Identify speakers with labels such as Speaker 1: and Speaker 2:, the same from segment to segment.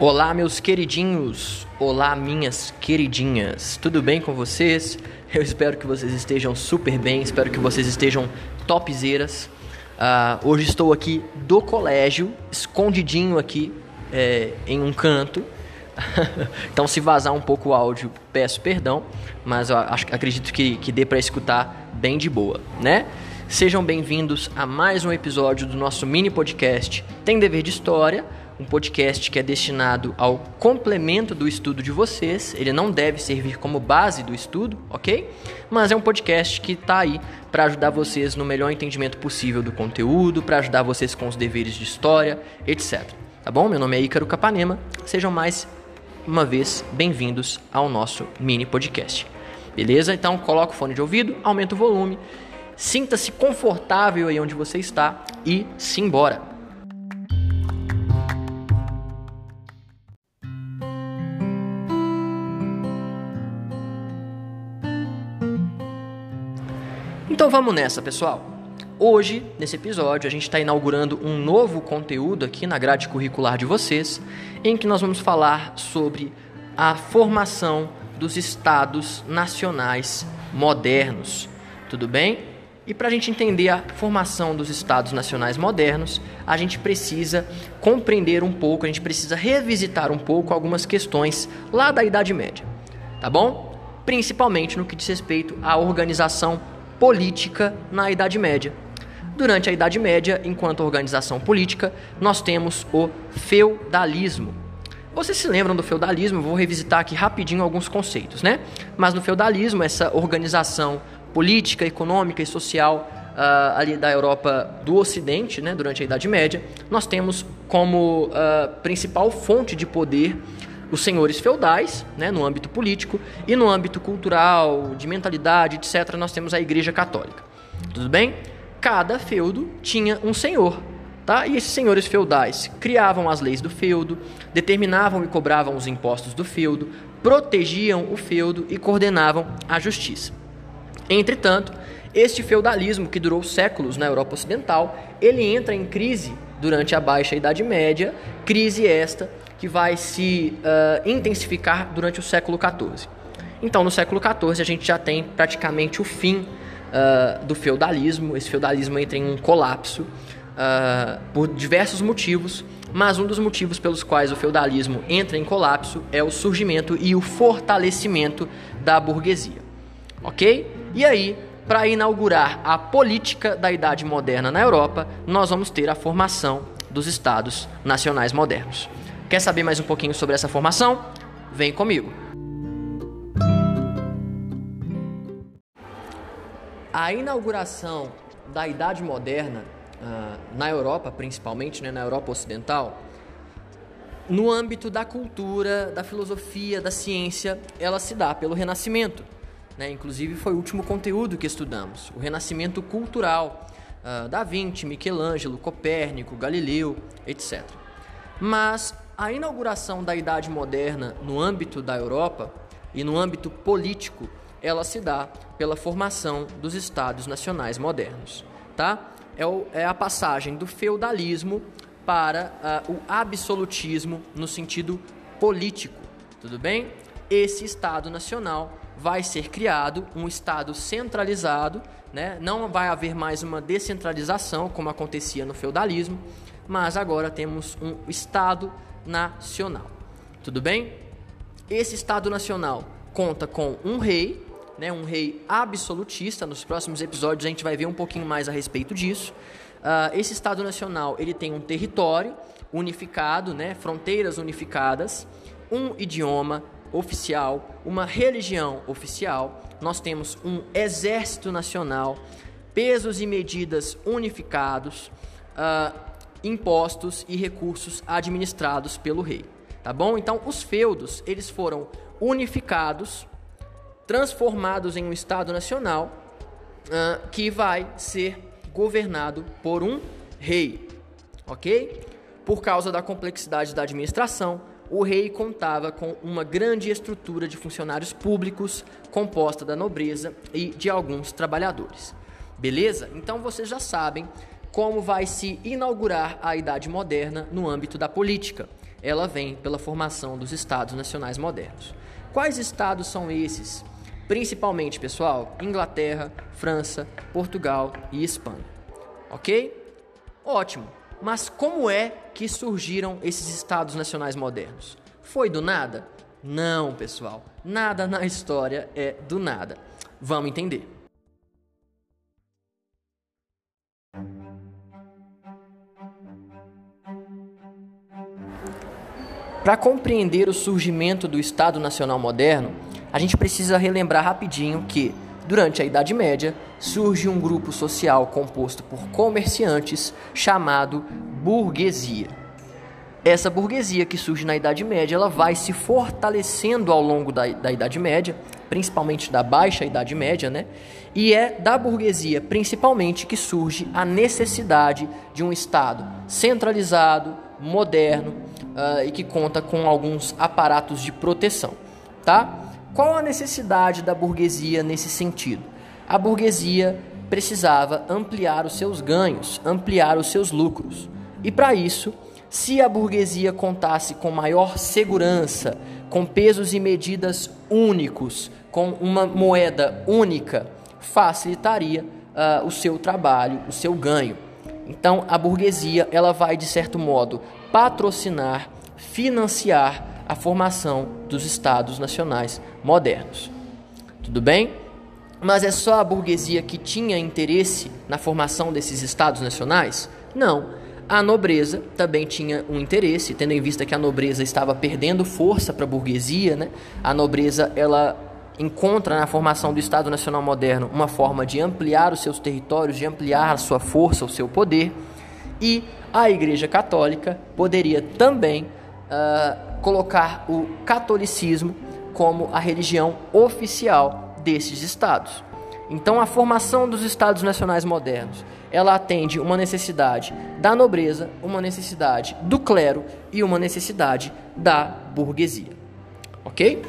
Speaker 1: Olá, meus queridinhos. Olá, minhas queridinhas. Tudo bem com vocês? Eu espero que vocês estejam super bem. Espero que vocês estejam topzeiras. Uh, hoje estou aqui do colégio, escondidinho aqui é, em um canto. então, se vazar um pouco o áudio, peço perdão, mas acho, acredito que, que dê para escutar bem de boa, né? Sejam bem-vindos a mais um episódio do nosso mini podcast Tem Dever de História, um podcast que é destinado ao complemento do estudo de vocês. Ele não deve servir como base do estudo, ok? Mas é um podcast que está aí para ajudar vocês no melhor entendimento possível do conteúdo, para ajudar vocês com os deveres de história, etc. Tá bom? Meu nome é Ícaro Capanema. Sejam mais uma vez bem-vindos ao nosso mini podcast. Beleza? Então coloca o fone de ouvido, aumenta o volume, sinta-se confortável aí onde você está e simbora. Então vamos nessa, pessoal. Hoje, nesse episódio, a gente está inaugurando um novo conteúdo aqui na grade curricular de vocês, em que nós vamos falar sobre a formação dos estados nacionais modernos. Tudo bem? E para a gente entender a formação dos estados nacionais modernos, a gente precisa compreender um pouco, a gente precisa revisitar um pouco algumas questões lá da Idade Média, tá bom? Principalmente no que diz respeito à organização política na Idade Média. Durante a Idade Média, enquanto organização política, nós temos o feudalismo. Vocês se lembram do feudalismo? Vou revisitar aqui rapidinho alguns conceitos, né? Mas no feudalismo, essa organização política, econômica e social uh, ali da Europa do Ocidente, né, durante a Idade Média, nós temos como uh, principal fonte de poder os senhores feudais, né, no âmbito político, e no âmbito cultural, de mentalidade, etc., nós temos a Igreja Católica. Tudo bem? cada feudo tinha um senhor. Tá? E esses senhores feudais criavam as leis do feudo, determinavam e cobravam os impostos do feudo, protegiam o feudo e coordenavam a justiça. Entretanto, este feudalismo que durou séculos na Europa Ocidental, ele entra em crise durante a Baixa Idade Média, crise esta que vai se uh, intensificar durante o século XIV. Então, no século XIV, a gente já tem praticamente o fim uh, do feudalismo. Esse feudalismo entra em um colapso uh, por diversos motivos, mas um dos motivos pelos quais o feudalismo entra em colapso é o surgimento e o fortalecimento da burguesia. Ok? E aí, para inaugurar a política da Idade Moderna na Europa, nós vamos ter a formação dos Estados Nacionais Modernos. Quer saber mais um pouquinho sobre essa formação? Vem comigo! A inauguração da Idade Moderna, uh, na Europa principalmente, né, na Europa Ocidental, no âmbito da cultura, da filosofia, da ciência, ela se dá pelo Renascimento. Né? Inclusive foi o último conteúdo que estudamos, o Renascimento cultural, uh, Da Vinci, Michelangelo, Copérnico, Galileu, etc. Mas a inauguração da Idade Moderna no âmbito da Europa e no âmbito político ela se dá pela formação dos estados nacionais modernos, tá? É, o, é a passagem do feudalismo para uh, o absolutismo no sentido político, tudo bem? Esse estado nacional vai ser criado um estado centralizado, né? Não vai haver mais uma descentralização como acontecia no feudalismo, mas agora temos um estado nacional. Tudo bem? Esse estado nacional conta com um rei, né, um rei absolutista. Nos próximos episódios a gente vai ver um pouquinho mais a respeito disso. Uh, esse Estado Nacional ele tem um território unificado, né, fronteiras unificadas, um idioma oficial, uma religião oficial. Nós temos um exército nacional, pesos e medidas unificados, uh, impostos e recursos administrados pelo rei. Tá bom? Então os feudos eles foram unificados transformados em um Estado nacional uh, que vai ser governado por um rei, ok? Por causa da complexidade da administração, o rei contava com uma grande estrutura de funcionários públicos composta da nobreza e de alguns trabalhadores. Beleza? Então vocês já sabem como vai se inaugurar a Idade Moderna no âmbito da política. ela vem pela formação dos estados nacionais modernos. Quais estados são esses? Principalmente, pessoal, Inglaterra, França, Portugal e Espanha. OK? Ótimo. Mas como é que surgiram esses estados nacionais modernos? Foi do nada? Não, pessoal. Nada na história é do nada. Vamos entender. Para compreender o surgimento do Estado Nacional moderno, a gente precisa relembrar rapidinho que, durante a Idade Média, surge um grupo social composto por comerciantes chamado burguesia. Essa burguesia que surge na Idade Média, ela vai se fortalecendo ao longo da, da Idade Média, principalmente da Baixa Idade Média, né? E é da burguesia, principalmente, que surge a necessidade de um Estado centralizado, moderno uh, e que conta com alguns aparatos de proteção, tá? Qual a necessidade da burguesia nesse sentido? A burguesia precisava ampliar os seus ganhos, ampliar os seus lucros. E para isso, se a burguesia contasse com maior segurança, com pesos e medidas únicos, com uma moeda única, facilitaria uh, o seu trabalho, o seu ganho. Então, a burguesia ela vai de certo modo patrocinar, financiar a formação dos estados nacionais modernos. Tudo bem? Mas é só a burguesia que tinha interesse na formação desses estados nacionais? Não. A nobreza também tinha um interesse, tendo em vista que a nobreza estava perdendo força para a burguesia, né? A nobreza ela encontra na formação do Estado Nacional Moderno uma forma de ampliar os seus territórios, de ampliar a sua força, o seu poder, e a Igreja Católica poderia também uh, colocar o catolicismo como a religião oficial desses estados. Então, a formação dos estados nacionais modernos ela atende uma necessidade da nobreza, uma necessidade do clero e uma necessidade da burguesia. Ok?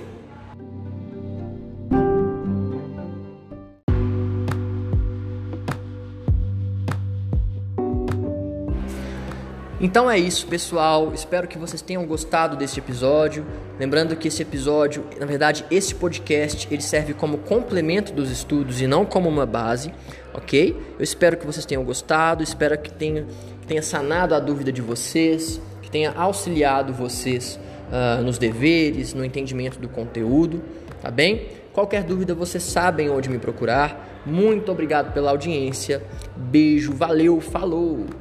Speaker 1: Então é isso, pessoal. Espero que vocês tenham gostado desse episódio. Lembrando que esse episódio, na verdade, esse podcast, ele serve como complemento dos estudos e não como uma base, ok? Eu espero que vocês tenham gostado, espero que tenha, que tenha sanado a dúvida de vocês, que tenha auxiliado vocês uh, nos deveres, no entendimento do conteúdo, tá bem? Qualquer dúvida, vocês sabem onde me procurar. Muito obrigado pela audiência. Beijo, valeu, falou!